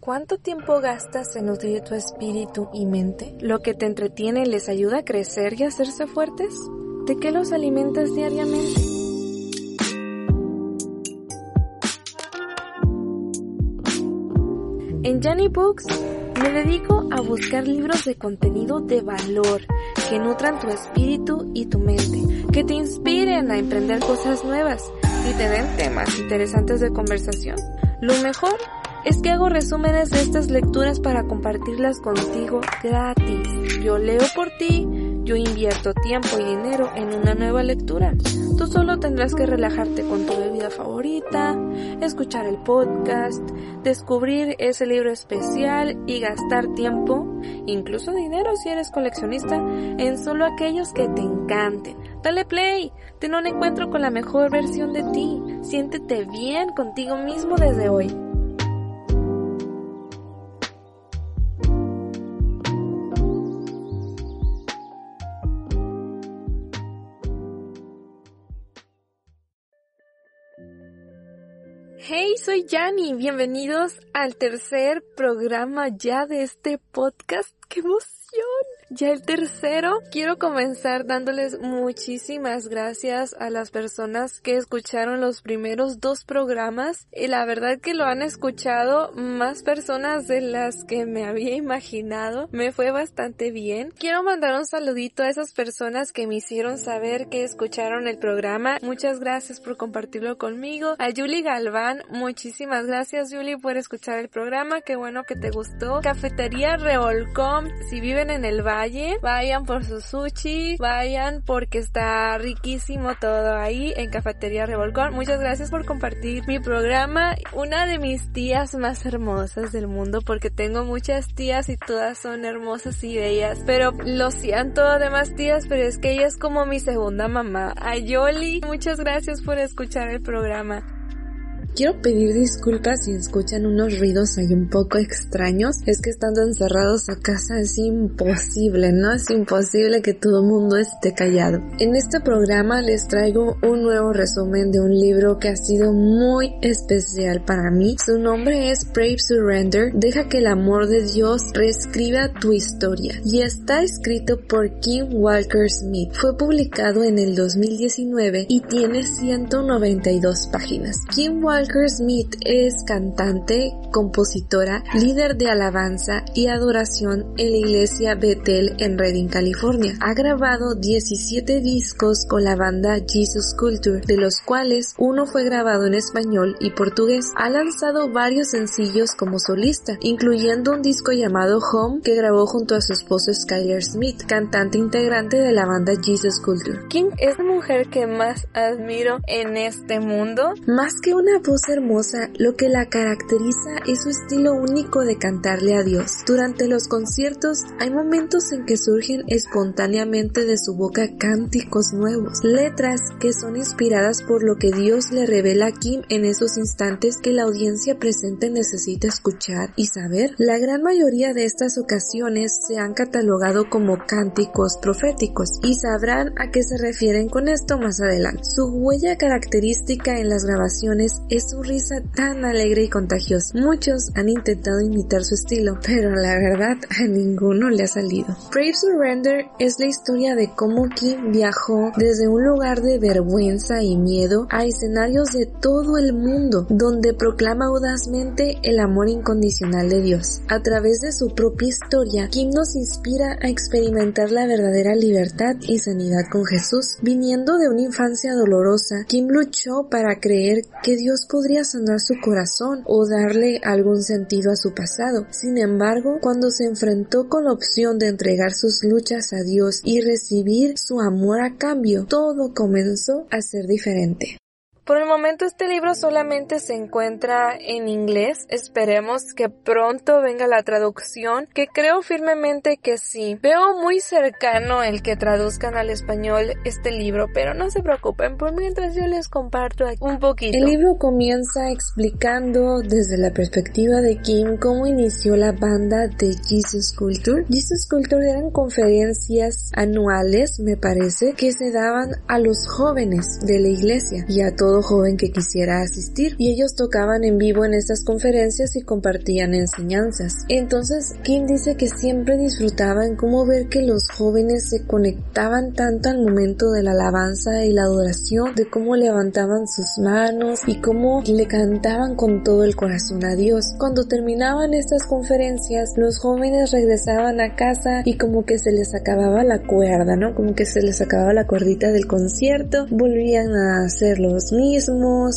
¿Cuánto tiempo gastas en nutrir tu espíritu y mente? ¿Lo que te entretiene les ayuda a crecer y hacerse fuertes? ¿De qué los alimentas diariamente? En Janny Books me dedico a buscar libros de contenido de valor que nutran tu espíritu y tu mente, que te inspiren a emprender cosas nuevas y te den temas interesantes de conversación. Lo mejor es que hago resúmenes de estas lecturas para compartirlas contigo gratis. Yo leo por ti, yo invierto tiempo y dinero en una nueva lectura. Tú solo tendrás que relajarte con tu bebida favorita, escuchar el podcast, descubrir ese libro especial y gastar tiempo, incluso dinero si eres coleccionista, en solo aquellos que te encanten. Dale play, ten un encuentro con la mejor versión de ti, siéntete bien contigo mismo desde hoy. Hey, soy Yanni. Bienvenidos al tercer programa ya de este podcast. ¡Qué emoción! Ya el tercero, quiero comenzar dándoles muchísimas gracias a las personas que escucharon los primeros dos programas y la verdad que lo han escuchado más personas de las que me había imaginado. Me fue bastante bien. Quiero mandar un saludito a esas personas que me hicieron saber que escucharon el programa. Muchas gracias por compartirlo conmigo. A Julie Galván, muchísimas gracias Julie por escuchar el programa. Qué bueno que te gustó. Cafetería Revolcom, si viven en el bar vayan por su sushi, vayan porque está riquísimo todo ahí en Cafetería Revolcón. Muchas gracias por compartir mi programa. Una de mis tías más hermosas del mundo porque tengo muchas tías y todas son hermosas y bellas. Pero lo siento demás tías, pero es que ella es como mi segunda mamá. Ayoli, muchas gracias por escuchar el programa. Quiero pedir disculpas si escuchan unos ruidos ahí un poco extraños. Es que estando encerrados a casa es imposible, ¿no? Es imposible que todo el mundo esté callado. En este programa les traigo un nuevo resumen de un libro que ha sido muy especial para mí. Su nombre es Brave Surrender. Deja que el amor de Dios reescriba tu historia. Y está escrito por Kim Walker Smith. Fue publicado en el 2019 y tiene 192 páginas. Kim Walker Walker Smith es cantante, compositora, líder de alabanza y adoración en la iglesia Bethel en Redding, California. Ha grabado 17 discos con la banda Jesus Culture, de los cuales uno fue grabado en español y portugués. Ha lanzado varios sencillos como solista, incluyendo un disco llamado Home que grabó junto a su esposo Skyler Smith, cantante integrante de la banda Jesus Culture. ¿Quién es la mujer que más admiro en este mundo? Más que una voz hermosa, lo que la caracteriza es su estilo único de cantarle a Dios. Durante los conciertos hay momentos en que surgen espontáneamente de su boca cánticos nuevos, letras que son inspiradas por lo que Dios le revela a Kim en esos instantes que la audiencia presente necesita escuchar y saber. La gran mayoría de estas ocasiones se han catalogado como cánticos proféticos y sabrán a qué se refieren con esto más adelante. Su huella característica en las grabaciones es su risa tan alegre y contagiosa. Muchos han intentado imitar su estilo, pero la verdad a ninguno le ha salido. Brave Surrender es la historia de cómo Kim viajó desde un lugar de vergüenza y miedo a escenarios de todo el mundo, donde proclama audazmente el amor incondicional de Dios. A través de su propia historia, Kim nos inspira a experimentar la verdadera libertad y sanidad con Jesús. Viniendo de una infancia dolorosa, Kim luchó para creer que Dios podría sanar su corazón o darle algún sentido a su pasado. Sin embargo, cuando se enfrentó con la opción de entregar sus luchas a Dios y recibir su amor a cambio, todo comenzó a ser diferente. Por el momento este libro solamente se encuentra en inglés. Esperemos que pronto venga la traducción, que creo firmemente que sí. Veo muy cercano el que traduzcan al español este libro, pero no se preocupen, por mientras yo les comparto un poquito. El libro comienza explicando desde la perspectiva de Kim cómo inició la banda de Jesus Culture. Jesus Culture eran conferencias anuales, me parece, que se daban a los jóvenes de la iglesia y a todos todo joven que quisiera asistir y ellos tocaban en vivo en estas conferencias y compartían enseñanzas. Entonces Kim dice que siempre disfrutaban cómo ver que los jóvenes se conectaban tanto al momento de la alabanza y la adoración, de cómo levantaban sus manos y cómo le cantaban con todo el corazón a Dios. Cuando terminaban estas conferencias, los jóvenes regresaban a casa y como que se les acababa la cuerda, ¿no? Como que se les acababa la cuerdita del concierto, volvían a hacer los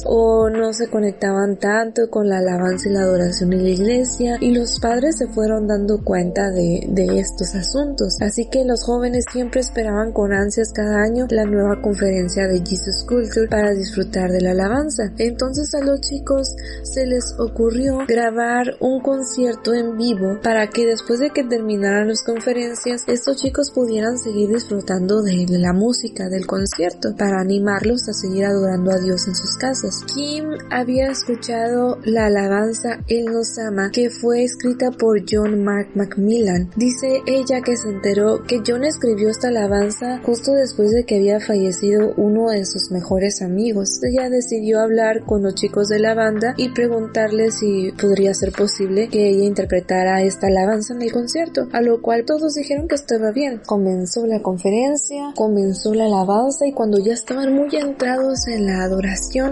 o no se conectaban tanto con la alabanza y la adoración en la iglesia y los padres se fueron dando cuenta de estos asuntos. Así que los jóvenes siempre esperaban con ansias cada año la nueva conferencia de Jesus Culture para disfrutar de la alabanza. Entonces a los chicos se les ocurrió grabar un concierto en vivo para que después de que terminaran las conferencias estos chicos pudieran seguir disfrutando de la música del concierto para animarlos a seguir adorando a Dios en sus casas. Kim había escuchado la alabanza Él nos ama que fue escrita por John Mark Macmillan. Dice ella que se enteró que John escribió esta alabanza justo después de que había fallecido uno de sus mejores amigos. Ella decidió hablar con los chicos de la banda y preguntarle si podría ser posible que ella interpretara esta alabanza en el concierto, a lo cual todos dijeron que estaba bien. Comenzó la conferencia, comenzó la alabanza y cuando ya estaban muy entrados en la adoración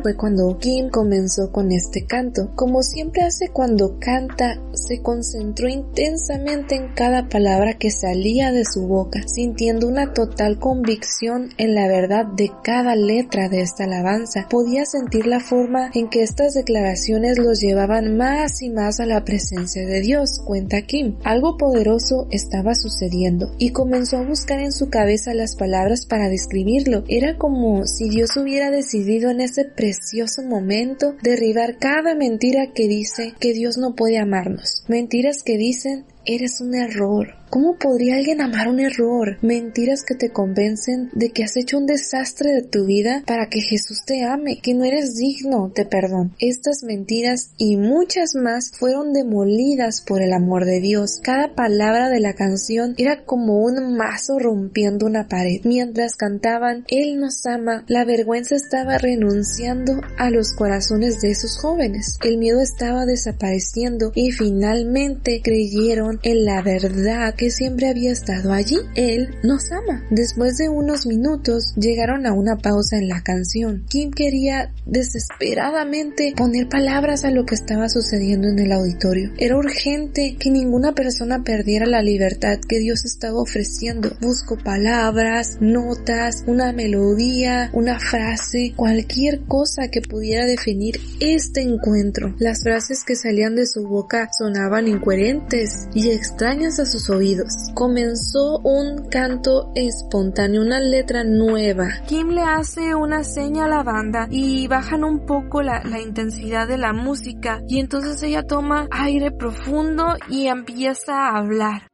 fue cuando Kim comenzó con este canto. Como siempre hace cuando canta, se concentró intensamente en cada palabra que salía de su boca, sintiendo una total convicción en la verdad de cada letra de esta alabanza. Podía sentir la forma en que estas declaraciones los llevaban más y más a la presencia de Dios, cuenta Kim. Algo poderoso estaba sucediendo y comenzó a buscar en su cabeza las palabras para describirlo. Era como si Dios hubiera decidido en ese precioso momento derribar cada mentira que dice que Dios no puede amarnos. Mentiras que dicen eres un error, ¿Cómo podría alguien amar un error? Mentiras que te convencen de que has hecho un desastre de tu vida para que Jesús te ame, que no eres digno de perdón. Estas mentiras y muchas más fueron demolidas por el amor de Dios. Cada palabra de la canción era como un mazo rompiendo una pared. Mientras cantaban Él nos ama, la vergüenza estaba renunciando a los corazones de esos jóvenes. El miedo estaba desapareciendo y finalmente creyeron en la verdad que siempre había estado allí. Él nos ama. Después de unos minutos llegaron a una pausa en la canción. Kim quería desesperadamente poner palabras a lo que estaba sucediendo en el auditorio. Era urgente que ninguna persona perdiera la libertad que Dios estaba ofreciendo. Busco palabras, notas, una melodía, una frase, cualquier cosa que pudiera definir este encuentro. Las frases que salían de su boca sonaban incoherentes extrañas a sus oídos Comenzó un canto espontáneo, una letra nueva. Kim le hace una seña a la banda y bajan un poco la, la intensidad de la música y entonces ella toma aire profundo y empieza a hablar.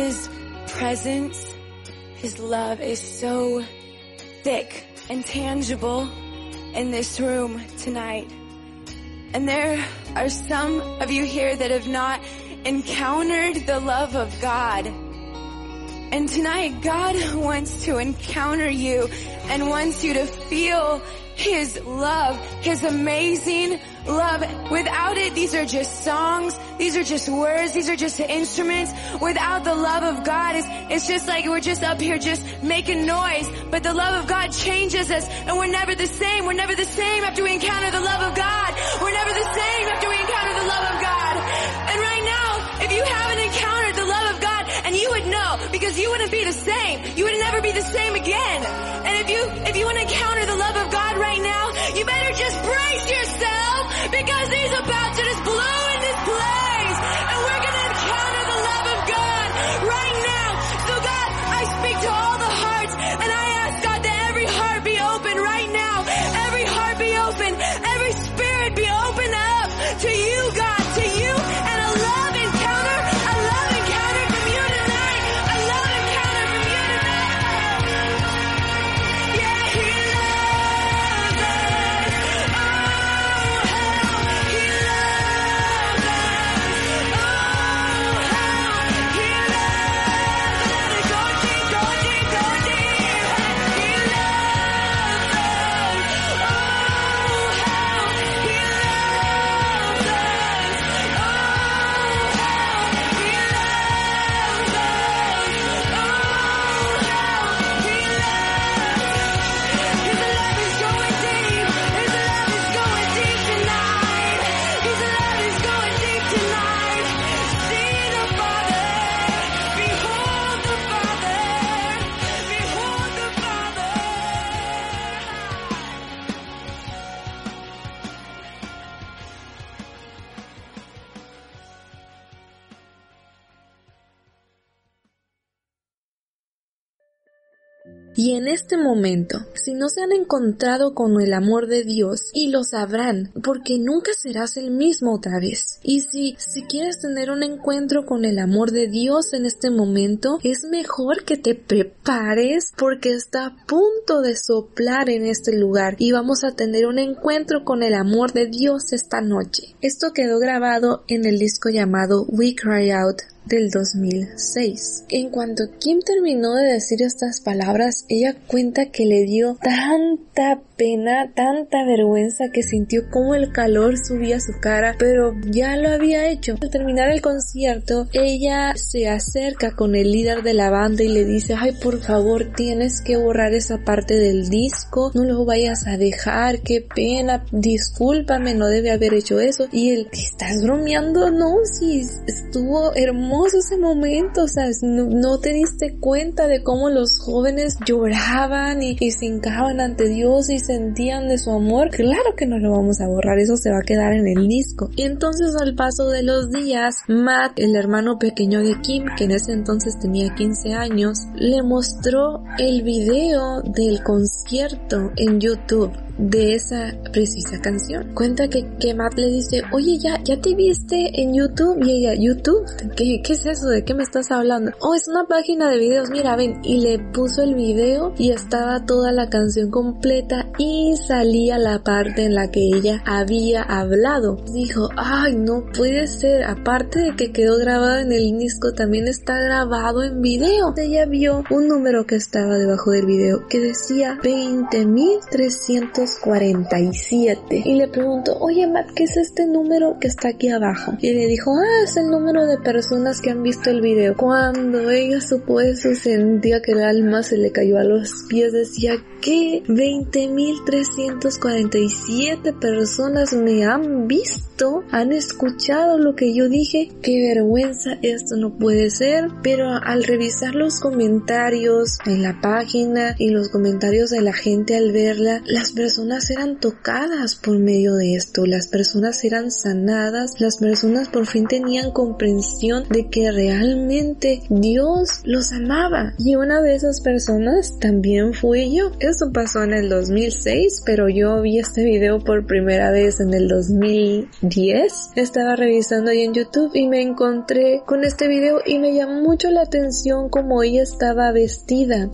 His presence, His love is so thick and tangible in this room tonight. And there are some of you here that have not encountered the love of God. And tonight God wants to encounter you and wants you to feel His love, His amazing love. Without it, these are just songs. These are just words. These are just instruments. Without the love of God, it's, it's just like we're just up here just making noise. But the love of God changes us and we're never the same. We're never the same after we encounter the love of God. We're never the same after we encounter the love of God. And right now, if you haven't encountered the love of God, and you would know because you wouldn't be the same. You would never be the same again. And if you, if you want to encounter the love now, you better just brace yourself because he's about este momento, si no se han encontrado con el amor de Dios, y lo sabrán, porque nunca serás el mismo otra vez. Y si, si quieres tener un encuentro con el amor de Dios en este momento, es mejor que te prepares porque está a punto de soplar en este lugar y vamos a tener un encuentro con el amor de Dios esta noche. Esto quedó grabado en el disco llamado We Cry Out del 2006. En cuanto Kim terminó de decir estas palabras, ella cuenta que le dio tanta pena, tanta vergüenza que sintió como el calor subía a su cara, pero ya lo había hecho. Al terminar el concierto, ella se acerca con el líder de la banda y le dice, ay por favor tienes que borrar esa parte del disco, no lo vayas a dejar, qué pena, discúlpame, no debe haber hecho eso. Y él, ¿estás bromeando? No, si estuvo hermoso ese momento, o sea, no, te diste cuenta de cómo los jóvenes lloraban y, y se hincaban ante Dios y sentían de su amor. Claro que no lo vamos a borrar, eso se va a quedar en el disco. Y entonces al paso de los días, Matt, el hermano pequeño de Kim, que en ese entonces tenía 15 años, le mostró el video del concierto en YouTube de esa precisa canción. Cuenta que, que Matt le dice, oye, ya, ya te viste en YouTube y ella, YouTube, ¿Qué, ¿qué es eso? ¿De qué me estás hablando? Oh, es una página de videos, mira, ven, y le puso el video y estaba toda la canción completa y salía la parte en la que ella había hablado. Dijo, ay, no puede ser, aparte de que quedó grabado en el disco, también está grabado en video. Ella vio un número que estaba debajo del video que decía 20.300 47 y le pregunto, oye Matt, ¿qué es este número que está aquí abajo? Y le dijo, ah, es el número de personas que han visto el video. Cuando ella supo eso, sentía que el alma se le cayó a los pies, decía que 20.347 personas me han visto, han escuchado lo que yo dije, qué vergüenza, esto no puede ser, pero al revisar los comentarios en la página y los comentarios de la gente al verla, las personas personas eran tocadas por medio de esto, las personas eran sanadas, las personas por fin tenían comprensión de que realmente Dios los amaba. Y una de esas personas también fui yo. Esto pasó en el 2006, pero yo vi este video por primera vez en el 2010. Estaba revisando ahí en YouTube y me encontré con este video y me llamó mucho la atención como ella estaba vestida.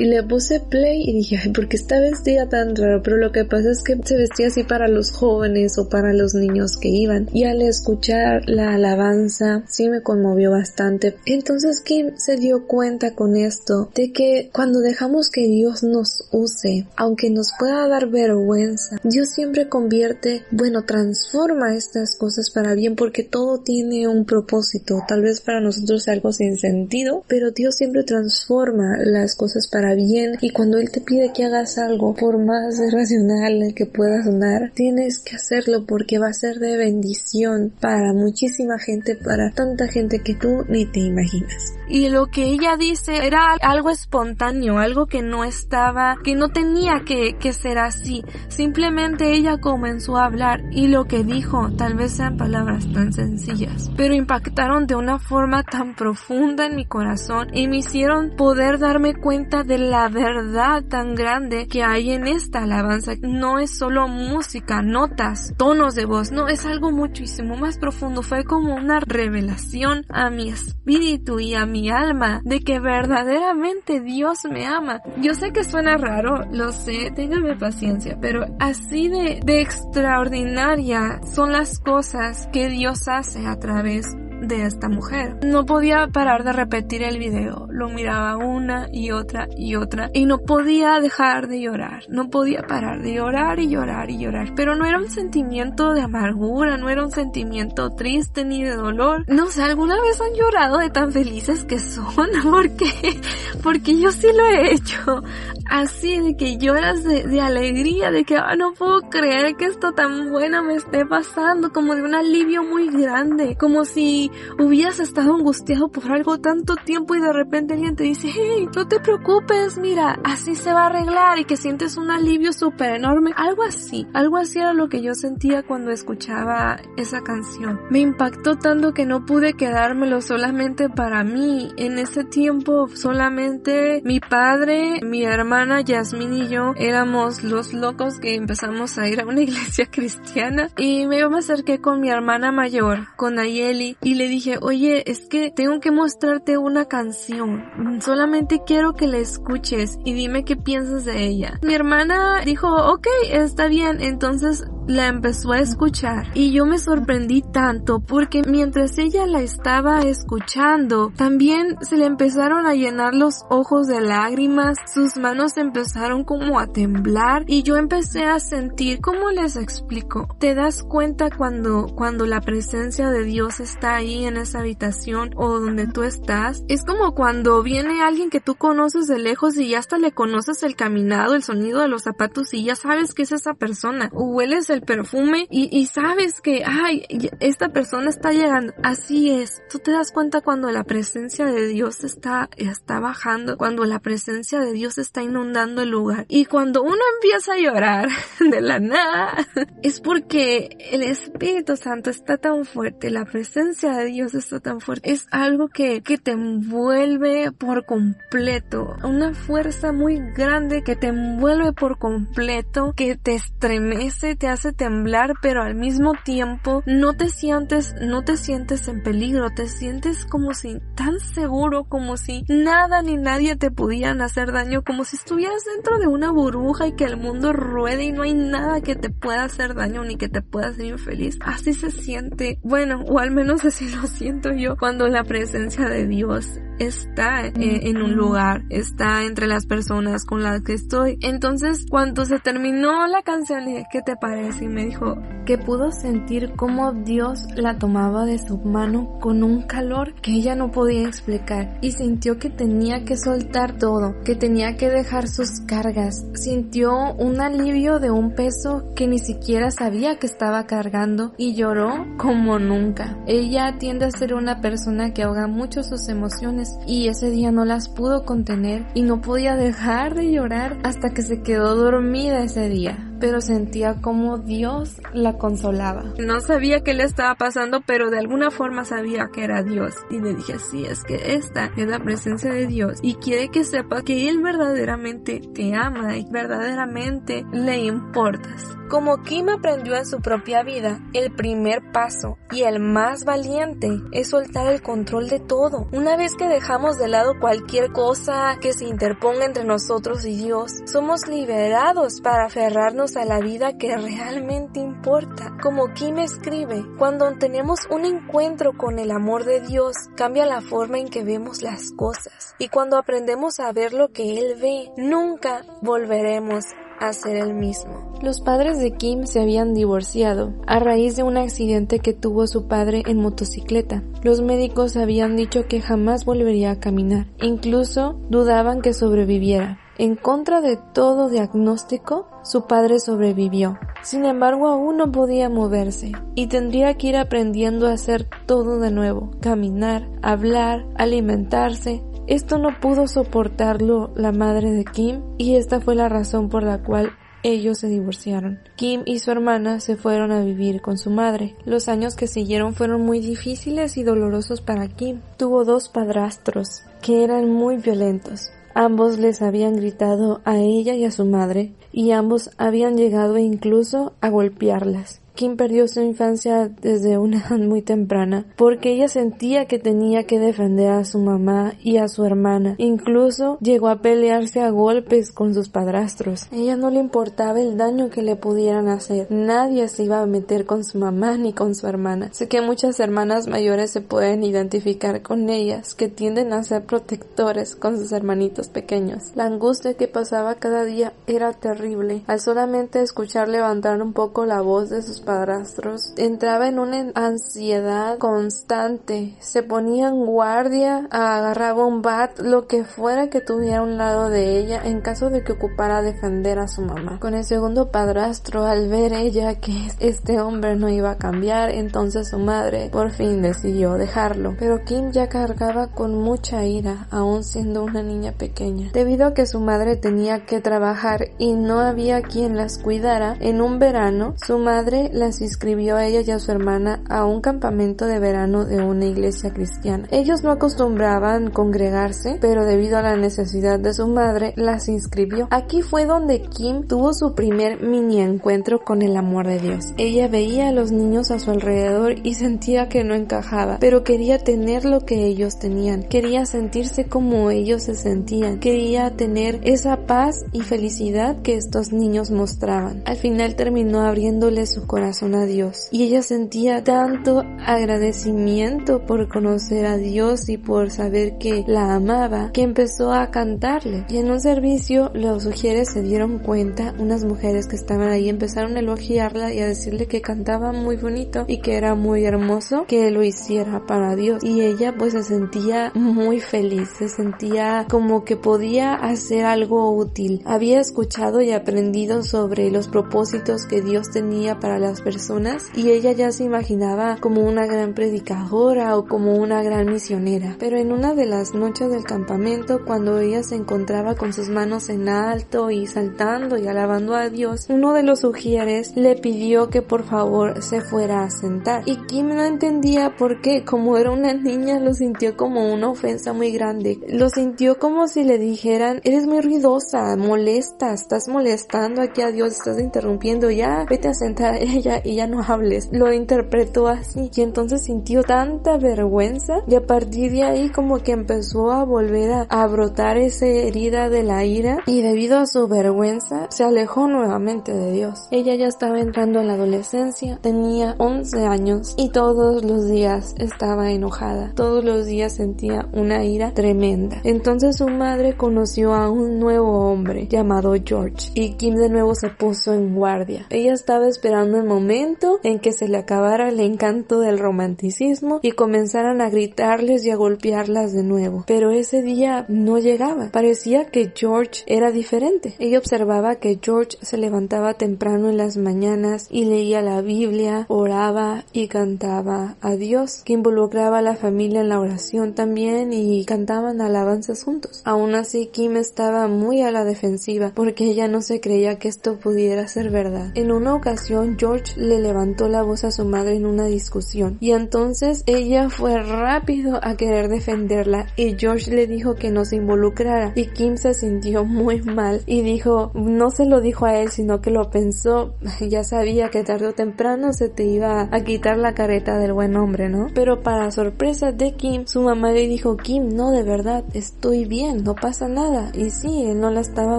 Y le puse play y dije, ay, ¿por qué está vestida tan raro? Pero lo que pasa es que se vestía así para los jóvenes o para los niños que iban. Y al escuchar la alabanza, sí me conmovió bastante. Entonces Kim se dio cuenta con esto de que cuando dejamos que Dios nos use, aunque nos pueda dar vergüenza, Dios siempre convierte, bueno, transforma estas cosas para bien porque todo tiene un propósito. Tal vez para nosotros algo sin sentido, pero Dios siempre transforma las cosas para bien y cuando Él te pide que hagas algo, por más racional que pueda sonar, tienes que hacerlo porque va a ser de bendición para muchísima gente, para tanta gente que tú ni te imaginas. Y lo que ella dice era algo espontáneo, algo que no estaba, que no tenía que, que ser así. Simplemente ella comenzó a hablar y lo que dijo tal vez sean palabras tan sencillas, pero impactaron de una forma tan profunda en mi corazón y me hicieron poder darme cuenta de la verdad tan grande que hay en esta alabanza no es solo música, notas, tonos de voz, no, es algo muchísimo más profundo. Fue como una revelación a mi espíritu y a mi alma de que verdaderamente Dios me ama. Yo sé que suena raro, lo sé, téngame paciencia, pero así de, de extraordinaria son las cosas que Dios hace a través de esta mujer. No podía parar de repetir el video, lo miraba una y otra y otra y no podía dejar de llorar, no podía parar de llorar y llorar y llorar, pero no era un sentimiento de amargura, no era un sentimiento triste ni de dolor. No sé, ¿alguna vez han llorado de tan felices que son? Porque, porque yo sí lo he hecho. Así de que lloras de, alegría, de que ah, no puedo creer que esto tan bueno me esté pasando, como de un alivio muy grande, como si hubieras estado angustiado por algo tanto tiempo y de repente alguien te dice, hey, no te preocupes, mira, así se va a arreglar y que sientes un alivio súper enorme. Algo así, algo así era lo que yo sentía cuando escuchaba esa canción. Me impactó tanto que no pude quedármelo solamente para mí. En ese tiempo solamente mi padre, mi hermana Yasmin y yo éramos los locos que empezamos a ir a una iglesia cristiana y me acerqué con mi hermana mayor, con Ayeli, y le dije, oye, es que tengo que mostrarte una canción. Solamente quiero que la escuches y dime qué piensas de ella. Mi hermana dijo, ok, está bien. Entonces la empezó a escuchar y yo me sorprendí tanto porque mientras ella la estaba escuchando, también se le empezaron a llenar los ojos de lágrimas, sus manos empezaron como a temblar y yo empecé a sentir, ¿cómo les explico? Te das cuenta cuando, cuando la presencia de Dios está ahí en esa habitación o donde tú estás. Es como cuando viene alguien que tú conoces de lejos y ya hasta le conoces el caminado, el sonido de los zapatos y ya sabes que es esa persona. O hueles el perfume y, sabes que, ay, esta persona está llegando. Así es. Tú te das cuenta cuando la presencia de Dios está, está bajando, cuando la presencia de Dios está inundando el lugar. Y cuando uno empieza a llorar de la nada, es porque el Espíritu Santo está tan fuerte, la presencia de Dios está tan fuerte. Es algo que, que te envuelve por completo. Una fuerza muy grande que te envuelve por completo, que te estremece, te hace temblar, pero al mismo tiempo no te sientes, no te sientes en peligro, te sientes como si tan seguro, como si nada ni nadie te pudieran hacer daño, como si estuvieras dentro de una burbuja y que el mundo ruede y no hay nada que te pueda hacer daño ni que te pueda hacer infeliz. Así se siente, bueno, o al menos así lo siento yo cuando la presencia de Dios está en, en un lugar, está entre las personas con las que estoy. Entonces, cuando se terminó la canción, dije, ¿qué te parece? Y me dijo que pudo sentir cómo Dios la tomaba de su mano con un calor que ella no podía explicar y sintió que tenía que soltar todo, que tenía que dejar sus cargas. Sintió un alivio de un peso que ni siquiera sabía que estaba cargando y lloró como nunca. Ella tiende a ser una persona que ahoga mucho sus emociones y ese día no las pudo contener y no podía dejar de llorar hasta que se quedó dormida ese día pero sentía como Dios la consolaba. No sabía qué le estaba pasando, pero de alguna forma sabía que era Dios. Y le dije, sí, es que esta es la presencia de Dios y quiere que sepa que Él verdaderamente te ama y verdaderamente le importas. Como Kim aprendió en su propia vida, el primer paso y el más valiente es soltar el control de todo. Una vez que dejamos de lado cualquier cosa que se interponga entre nosotros y Dios, somos liberados para aferrarnos a la vida que realmente importa. Como Kim escribe, cuando tenemos un encuentro con el amor de Dios, cambia la forma en que vemos las cosas. Y cuando aprendemos a ver lo que Él ve, nunca volveremos hacer el mismo. Los padres de Kim se habían divorciado a raíz de un accidente que tuvo su padre en motocicleta. Los médicos habían dicho que jamás volvería a caminar. Incluso dudaban que sobreviviera. En contra de todo diagnóstico, su padre sobrevivió. Sin embargo, aún no podía moverse y tendría que ir aprendiendo a hacer todo de nuevo. Caminar, hablar, alimentarse, esto no pudo soportarlo la madre de Kim y esta fue la razón por la cual ellos se divorciaron. Kim y su hermana se fueron a vivir con su madre. Los años que siguieron fueron muy difíciles y dolorosos para Kim. Tuvo dos padrastros que eran muy violentos. Ambos les habían gritado a ella y a su madre, y ambos habían llegado incluso a golpearlas. Kim perdió su infancia desde una edad muy temprana porque ella sentía que tenía que defender a su mamá y a su hermana. Incluso llegó a pelearse a golpes con sus padrastros. ella no le importaba el daño que le pudieran hacer. Nadie se iba a meter con su mamá ni con su hermana. Sé que muchas hermanas mayores se pueden identificar con ellas, que tienden a ser protectores con sus hermanitos pequeños. La angustia que pasaba cada día era terrible. Al solamente escuchar levantar un poco la voz de sus padrastros, entraba en una ansiedad constante, se ponía en guardia, agarraba un bat, lo que fuera que tuviera a un lado de ella en caso de que ocupara defender a su mamá. Con el segundo padrastro, al ver ella que este hombre no iba a cambiar, entonces su madre por fin decidió dejarlo. Pero Kim ya cargaba con mucha ira, aún siendo una niña pequeña. Debido a que su madre tenía que trabajar y no había quien las cuidara, en un verano su madre las inscribió a ella y a su hermana a un campamento de verano de una iglesia cristiana. Ellos no acostumbraban congregarse, pero debido a la necesidad de su madre, las inscribió. Aquí fue donde Kim tuvo su primer mini encuentro con el amor de Dios. Ella veía a los niños a su alrededor y sentía que no encajaba, pero quería tener lo que ellos tenían, quería sentirse como ellos se sentían, quería tener esa paz y felicidad que estos niños mostraban. Al final terminó abriéndole su corazón a Dios. Y ella sentía tanto agradecimiento por conocer a Dios y por saber que la amaba que empezó a cantarle. Y en un servicio los sugieres se dieron cuenta unas mujeres que estaban ahí empezaron a elogiarla y a decirle que cantaba muy bonito y que era muy hermoso que lo hiciera para Dios. Y ella pues se sentía muy feliz se sentía como que podía hacer algo útil. Había escuchado y aprendido sobre los propósitos que Dios tenía para las personas y ella ya se imaginaba como una gran predicadora o como una gran misionera. Pero en una de las noches del campamento, cuando ella se encontraba con sus manos en alto y saltando y alabando a Dios, uno de los sugieres le pidió que por favor se fuera a sentar. Y Kim no entendía por qué, como era una niña, lo sintió como una ofensa muy grande. Lo sintió como si le dijeran, eres muy ruidosa, molesta, estás molestando aquí a Dios, estás interrumpiendo, ya vete a sentar ella y ya no hables. Lo interpretó así y entonces sintió tanta vergüenza y a partir de ahí como que empezó a volver a, brotar esa herida de la ira y debido a su vergüenza se alejó nuevamente de Dios. Ella ya estaba entrando en la adolescencia, tenía 11 años y todos los días estaba enojada, todos los días sentía una ira tremenda. Entonces su madre conoció a un nuevo hombre llamado George y Kim de nuevo se puso en guardia. Ella estaba esperando el momento en que se le acabara el encanto del romanticismo y comenzaran a gritarles y a golpearlas de nuevo. Pero ese día no llegaba. Parecía que George era diferente. Ella observaba que George se levantaba temprano en las mañanas y leía la Biblia, oraba y cantaba a Dios, que involucraba a la familia en la oración también y cantaban alabanzas juntos. Aún así, Kim estaba muy a la defensiva porque ella no se creía que esto pudiera ser verdad. En una ocasión, George le levantó la voz a su madre en una discusión y entonces ella fue rápido a querer defenderla y George le dijo que no se involucrara y Kim se sintió muy mal y dijo, no se lo dijo a él sino que lo pensó, ya sabía que tarde o temprano se te iba a quitar la careta del buen hombre, ¿no? Pero para sorpresa de Kim, su mamá le dijo, Kim, no, de verdad, estoy bien, no pasa nada. Y sí, él no la estaba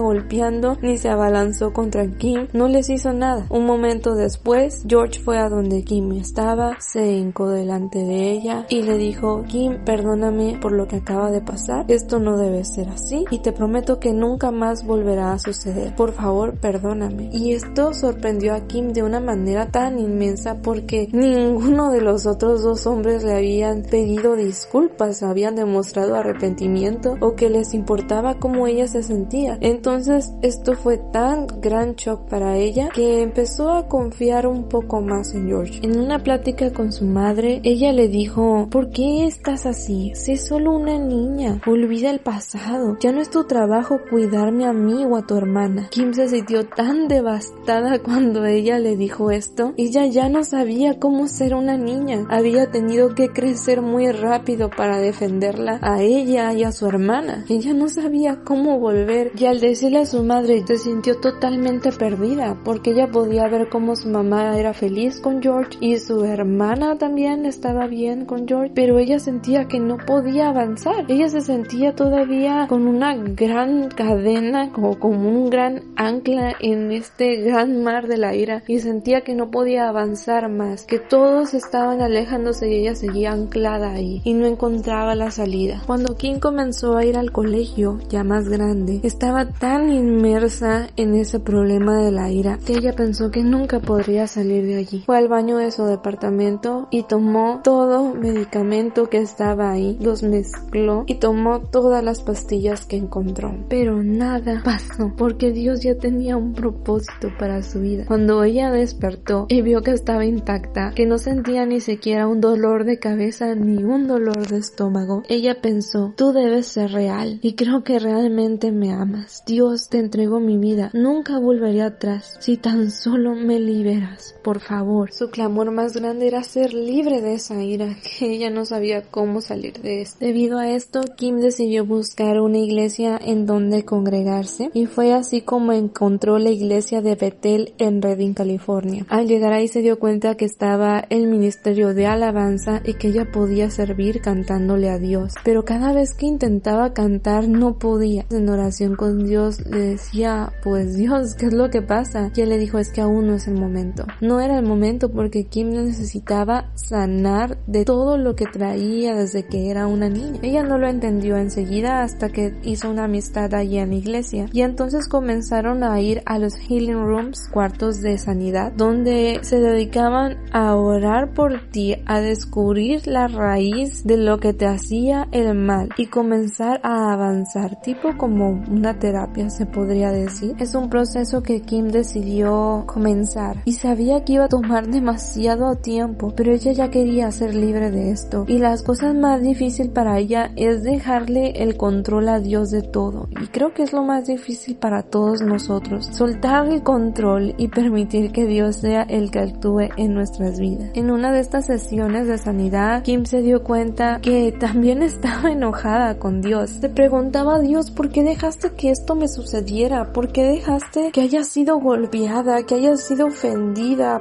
golpeando ni se abalanzó contra Kim, no les hizo nada. Un momento después, George fue a donde Kim estaba, se hincó delante de ella y le dijo, Kim, perdóname por lo que acaba de pasar, esto no debe ser así y te prometo que nunca más volverá a suceder. Por favor, perdóname. Y esto sorprendió a Kim de una manera tan inmensa porque ninguno de los otros dos hombres le habían pedido disculpas, habían demostrado arrepentimiento o que les importaba cómo ella se sentía. Entonces esto fue tan gran shock para ella que empezó a confiar un poco más en George. En una plática con su madre, ella le dijo, ¿por qué estás así? Sé solo una niña, olvida el pasado, ya no es tu trabajo cuidarme a mí o a tu hermana. Kim se sintió tan devastada cuando ella le dijo esto. Ella ya no sabía cómo ser una niña, había tenido que crecer muy rápido para defenderla a ella y a su hermana. Ella no sabía cómo volver y al decirle a su madre se sintió totalmente perdida porque ella podía ver cómo su mamá era feliz con George y su hermana también estaba bien con George, pero ella sentía que no podía avanzar. Ella se sentía todavía con una gran cadena, como, como un gran ancla en este gran mar de la ira y sentía que no podía avanzar más, que todos estaban alejándose y ella seguía anclada ahí y no encontraba la salida. Cuando Kim comenzó a ir al colegio, ya más grande, estaba tan inmersa en ese problema de la ira que ella pensó que nunca podría quería salir de allí. Fue al baño de su departamento y tomó todo medicamento que estaba ahí, los mezcló y tomó todas las pastillas que encontró. Pero nada pasó porque Dios ya tenía un propósito para su vida. Cuando ella despertó y vio que estaba intacta, que no sentía ni siquiera un dolor de cabeza ni un dolor de estómago, ella pensó, tú debes ser real y creo que realmente me amas. Dios te entregó mi vida, nunca volveré atrás si tan solo me liberas, por favor. Su clamor más grande era ser libre de esa ira, que ella no sabía cómo salir de esto. Debido a esto, Kim decidió buscar una iglesia en donde congregarse y fue así como encontró la iglesia de Bethel en Redding, California. Al llegar ahí se dio cuenta que estaba el ministerio de alabanza y que ella podía servir cantándole a Dios. Pero cada vez que intentaba cantar no podía. En oración con Dios le decía, pues Dios, ¿qué es lo que pasa? Y él le dijo, es que aún no es el momento. No era el momento porque Kim necesitaba sanar de todo lo que traía desde que era una niña. Ella no lo entendió enseguida hasta que hizo una amistad allí en la iglesia y entonces comenzaron a ir a los healing rooms, cuartos de sanidad, donde se dedicaban a orar por ti, a descubrir la raíz de lo que te hacía el mal y comenzar a avanzar, tipo como una terapia se podría decir. Es un proceso que Kim decidió comenzar y sabía que iba a tomar demasiado tiempo, pero ella ya quería ser libre de esto y las cosas más difíciles para ella es dejarle el control a Dios de todo y creo que es lo más difícil para todos nosotros, soltar el control y permitir que Dios sea el que actúe en nuestras vidas. En una de estas sesiones de sanidad, Kim se dio cuenta que también estaba enojada con Dios. Se preguntaba a Dios, ¿por qué dejaste que esto me sucediera? ¿Por qué dejaste que haya sido golpeada, que haya sido ofendida?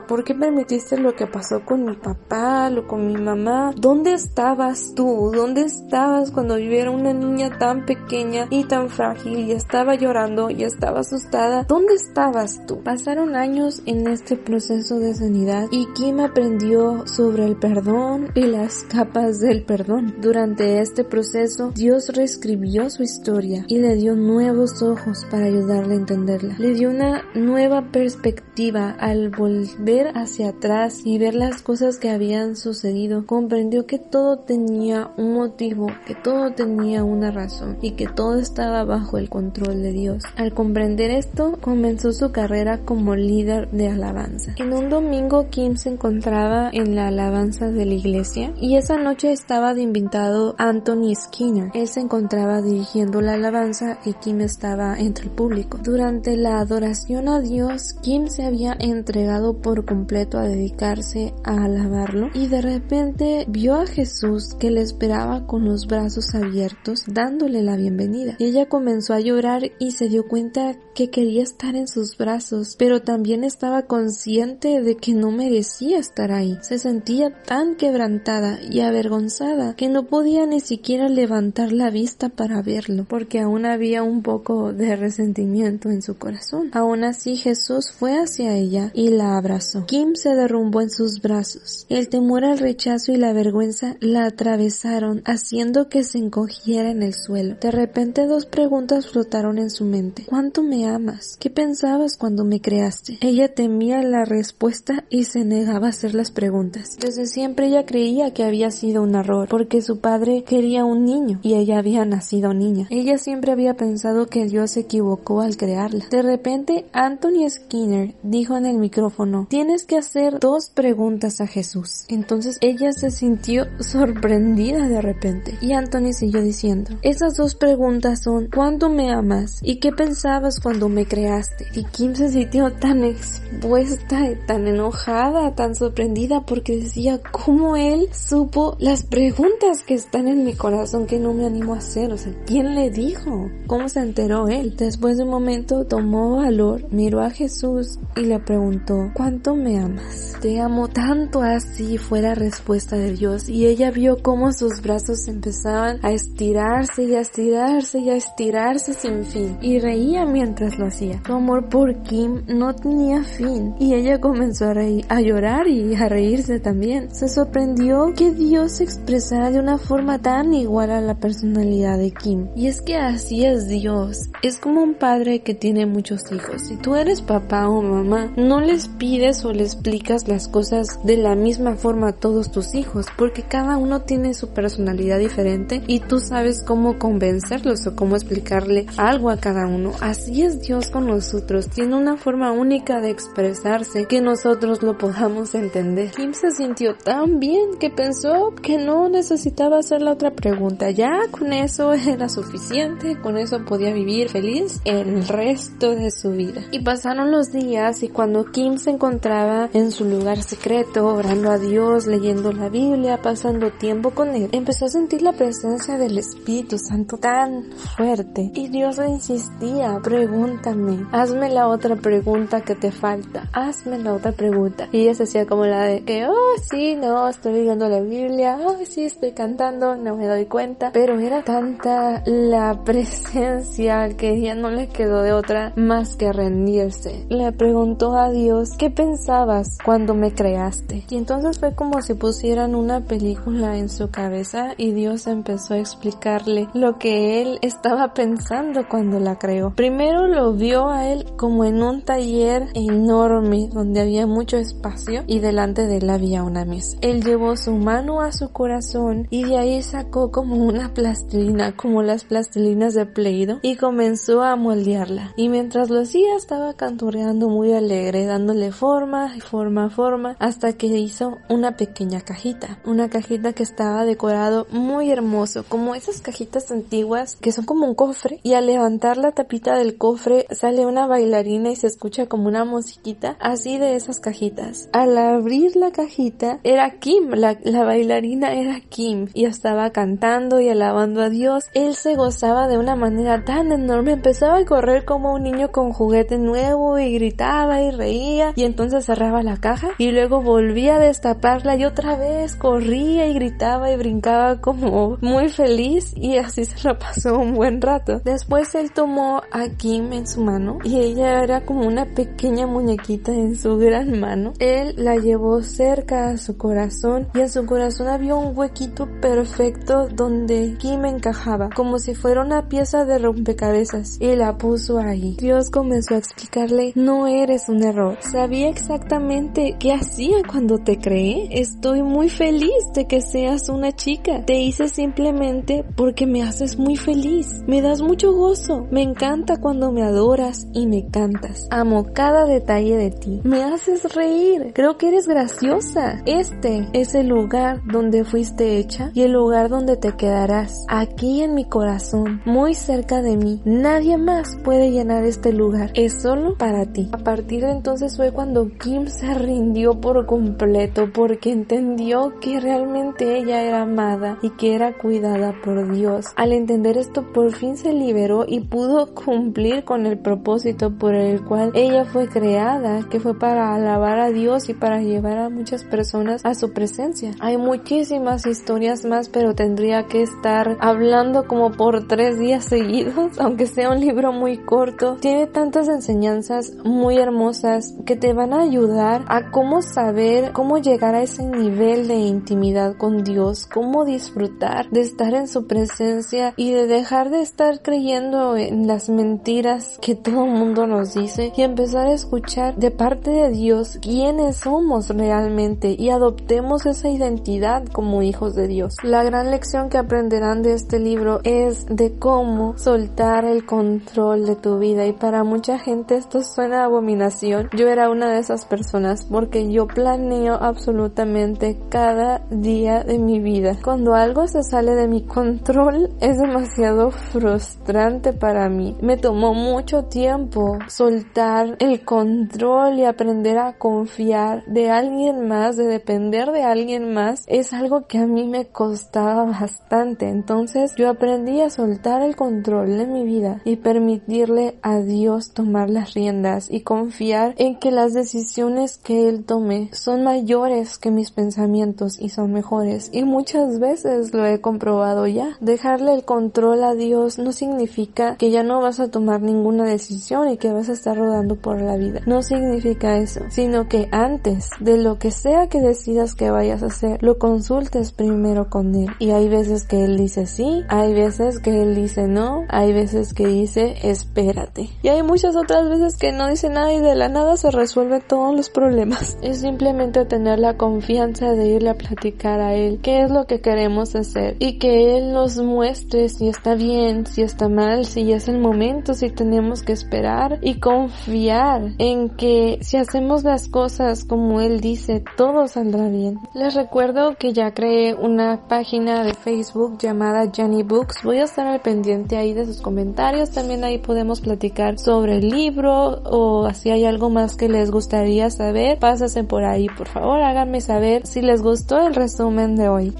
¿Por qué permitiste lo que pasó con mi papá, lo con mi mamá? ¿Dónde estabas tú? ¿Dónde estabas cuando yo era una niña tan pequeña y tan frágil y estaba llorando y estaba asustada? ¿Dónde estabas tú? Pasaron años en este proceso de sanidad y Kim aprendió sobre el perdón y las capas del perdón. Durante este proceso, Dios reescribió su historia y le dio nuevos ojos para ayudarle a entenderla. Le dio una nueva perspectiva al volver hacia atrás y ver las cosas que habían sucedido. Comprendió que todo tenía un motivo, que todo tenía una razón y que todo estaba bajo el control de Dios. Al comprender esto, comenzó su carrera como líder de alabanza. En un domingo, Kim se encontraba en la alabanza de la iglesia y esa noche estaba de invitado Anthony Skinner. Él se encontraba dirigiendo la alabanza y Kim estaba entre el público. Durante la adoración a Dios, Kim se había entregado por completo a dedicarse a alabarlo y de repente vio a Jesús que le esperaba con los brazos abiertos dándole la bienvenida. Ella comenzó a llorar y se dio cuenta que quería estar en sus brazos, pero también estaba consciente de que no merecía estar ahí. Se sentía tan quebrantada y avergonzada que no podía ni siquiera levantar la vista para verlo, porque aún había un poco de resentimiento en su corazón. Aún así Jesús fue hacia ella y la abrazó. Kim se derrumbó en sus brazos. El temor al rechazo y la vergüenza la atravesaron, haciendo que se encogiera en el suelo. De repente dos preguntas flotaron en su mente. ¿Cuánto me amas? ¿Qué pensabas cuando me creaste? Ella temía la respuesta y se negaba a hacer las preguntas. Desde siempre ella creía que había sido un error, porque su padre quería un niño y ella había nacido niña. Ella siempre había pensado que Dios se equivocó al crearla. De repente, Anthony Skinner dijo en el micrófono, tienes que hacer dos preguntas a Jesús. Entonces ella se sintió sorprendida de repente y Anthony siguió diciendo, esas dos preguntas son, ¿cuánto me amas? ¿Y qué pensabas cuando me creaste? Y Kim se sintió tan expuesta, tan enojada, tan sorprendida porque decía, ¿cómo él supo las preguntas que están en mi corazón que no me animo a hacer? O sea, ¿quién le dijo? ¿Cómo se enteró él? Después de un momento tomó valor, miró a Jesús y le preguntó, ¿cuánto me amas? Te amo tanto así fue la respuesta de Dios y ella vio cómo sus brazos empezaban a estirarse y a estirarse y a estirarse sin fin y reía mientras lo hacía. Su amor por Kim no tenía fin y ella comenzó a, reír, a llorar y a reírse también. Se sorprendió que Dios se expresara de una forma tan igual a la personalidad de Kim. Y es que así es Dios. Es como un padre que tiene muchos hijos. Si tú eres papá o mamá, no les les pides o les explicas las cosas de la misma forma a todos tus hijos, porque cada uno tiene su personalidad diferente y tú sabes cómo convencerlos o cómo explicarle algo a cada uno. Así es Dios con nosotros, tiene una forma única de expresarse que nosotros lo podamos entender. Kim se sintió tan bien que pensó que no necesitaba hacer la otra pregunta, ya con eso era suficiente, con eso podía vivir feliz el resto de su vida. Y pasaron los días y cuando Kim se encontraba en su lugar secreto, orando a Dios, leyendo la Biblia, pasando tiempo con él, empezó a sentir la presencia del Espíritu Santo tan fuerte. Y Dios le insistía, pregúntame, hazme la otra pregunta que te falta, hazme la otra pregunta. Y ella se hacía como la de que, oh sí, no, estoy leyendo la Biblia, oh sí, estoy cantando, no me doy cuenta. Pero era tanta la presencia que ella no le quedó de otra más que rendirse. Le preguntó a Dios, ¿qué pensabas cuando me creaste? Y entonces fue como si pusieran una película en su cabeza y Dios empezó a explicarle lo que él estaba pensando cuando la creó. Primero lo vio a él como en un taller enorme donde había mucho espacio y delante de él había una mesa. Él llevó su mano a su corazón y de ahí sacó como una plastilina, como las plastilinas de Pleido y comenzó a moldearla. Y mientras lo hacía estaba canturreando muy alegre, dándole forma, forma, forma, hasta que hizo una pequeña cajita. Una cajita que estaba decorado muy hermoso, como esas cajitas antiguas que son como un cofre. Y al levantar la tapita del cofre sale una bailarina y se escucha como una musiquita, así de esas cajitas. Al abrir la cajita era Kim, la, la bailarina era Kim y estaba cantando y alabando a Dios. Él se gozaba de una manera tan enorme, empezaba a correr como un niño con juguete nuevo y gritaba y reía y entonces cerraba la caja y luego volvía a destaparla y otra vez corría y gritaba y brincaba como muy feliz y así se lo pasó un buen rato. Después él tomó a Kim en su mano y ella era como una pequeña muñequita en su gran mano. Él la llevó cerca a su corazón y en su corazón había un huequito perfecto donde Kim encajaba como si fuera una pieza de rompecabezas y la puso ahí. Dios comenzó a explicarle no eres un error. Sabía exactamente qué hacía cuando te creé. Estoy muy feliz de que seas una chica. Te hice simplemente porque me haces muy feliz. Me das mucho gozo. Me encanta cuando me adoras y me cantas. Amo cada detalle de ti. Me haces reír. Creo que eres graciosa. Este es el lugar donde fuiste hecha y el lugar donde te quedarás. Aquí en mi corazón, muy cerca de mí. Nadie más puede llenar este lugar. Es solo para ti. A partir de entonces fue cuando Kim se rindió por completo porque entendió que realmente ella era amada y que era cuidada por Dios. Al entender esto por fin se liberó y pudo cumplir con el propósito por el cual ella fue creada, que fue para alabar a Dios y para llevar a muchas personas a su presencia. Hay muchísimas historias más, pero tendría que estar hablando como por tres días seguidos, aunque sea un libro muy corto. Tiene tantas enseñanzas muy hermosas que te van a ayudar a cómo saber cómo llegar a ese nivel de intimidad con Dios, cómo disfrutar de estar en su presencia y de dejar de estar creyendo en las mentiras que todo el mundo nos dice y empezar a escuchar de parte de Dios quiénes somos realmente y adoptemos esa identidad como hijos de Dios. La gran lección que aprenderán de este libro es de cómo soltar el control de tu vida y para mucha gente esto suena a abominación. Yo era una de esas personas porque yo planeo absolutamente cada día de mi vida. Cuando algo se sale de mi control es demasiado frustrante para mí. Me tomó mucho tiempo soltar el control y aprender a confiar de alguien más, de depender de alguien más. Es algo que a mí me costaba bastante. Entonces yo aprendí a soltar el control de mi vida y permitirle a Dios tomar las riendas y confiar en que las decisiones que Él tome son mayores que mis pensamientos y son mejores. Y muchas veces lo he comprobado ya. Dejarle el control a Dios no significa que ya no vas a tomar ninguna decisión y que vas a estar rodando por la vida. No significa eso, sino que antes de lo que sea que decidas que vayas a hacer, lo consultes primero con Él. Y hay veces que Él dice sí, hay veces que Él dice no, hay veces que dice espérate. Y hay muchas otras veces que no dice nada y de la nada se resuelve todos los problemas. Es simplemente tener la confianza de irle a platicar a Él qué es lo que queremos hacer y que Él nos muestre si está bien, si está mal, si es el momento, si tenemos que esperar y confiar en que si hacemos las cosas como Él dice, todo saldrá bien. Les recuerdo que ya creé una página de Facebook llamada Jenny Books. Voy a estar al pendiente ahí de sus comentarios. También ahí podemos platicar sobre el libro o si hay algo más que que les gustaría saber, pásense por ahí, por favor, háganme saber si les gustó el resumen de hoy.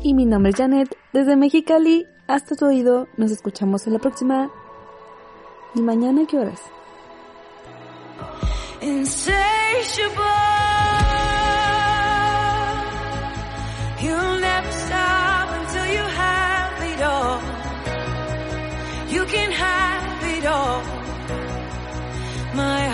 Y mi nombre es Janet, desde Mexicali, hasta tu oído, nos escuchamos en la próxima. ¿Y mañana qué horas? You can have it all. My